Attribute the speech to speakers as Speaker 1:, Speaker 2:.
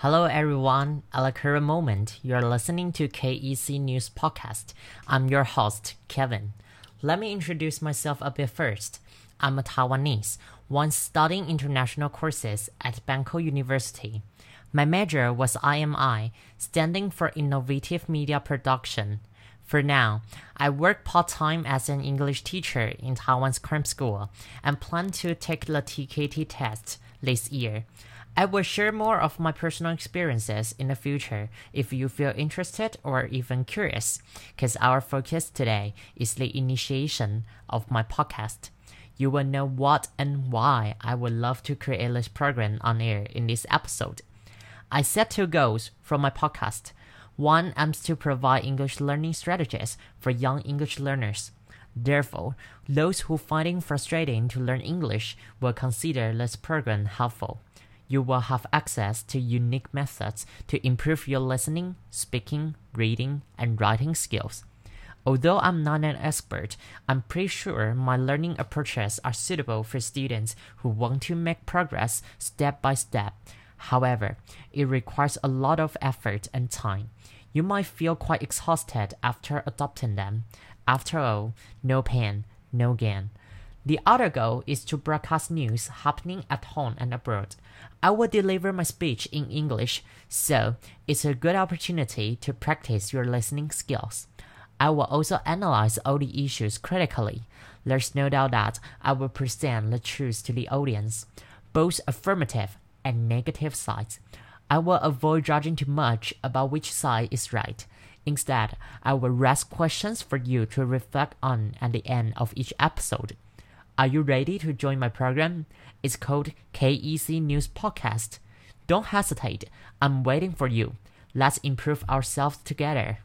Speaker 1: Hello, everyone. At the current moment, you're listening to KEC News Podcast. I'm your host, Kevin. Let me introduce myself a bit first. I'm a Taiwanese, once studying international courses at Banko University. My major was IMI, standing for Innovative Media Production. For now, I work part time as an English teacher in Taiwan's cram school and plan to take the TKT test this year. I will share more of my personal experiences in the future if you feel interested or even curious, because our focus today is the initiation of my podcast. You will know what and why I would love to create this program on air in this episode. I set two goals for my podcast. One aims to provide English learning strategies for young English learners. Therefore, those who find it frustrating to learn English will consider this program helpful you will have access to unique methods to improve your listening, speaking, reading, and writing skills. Although I'm not an expert, I'm pretty sure my learning approaches are suitable for students who want to make progress step by step. However, it requires a lot of effort and time. You might feel quite exhausted after adopting them. After all, no pain, no gain. The other goal is to broadcast news happening at home and abroad. I will deliver my speech in English, so it's a good opportunity to practice your listening skills. I will also analyze all the issues critically. There's no doubt that I will present the truth to the audience, both affirmative and negative sides. I will avoid judging too much about which side is right. Instead, I will ask questions for you to reflect on at the end of each episode. Are you ready to join my program? It's called KEC News Podcast. Don't hesitate. I'm waiting for you. Let's improve ourselves together.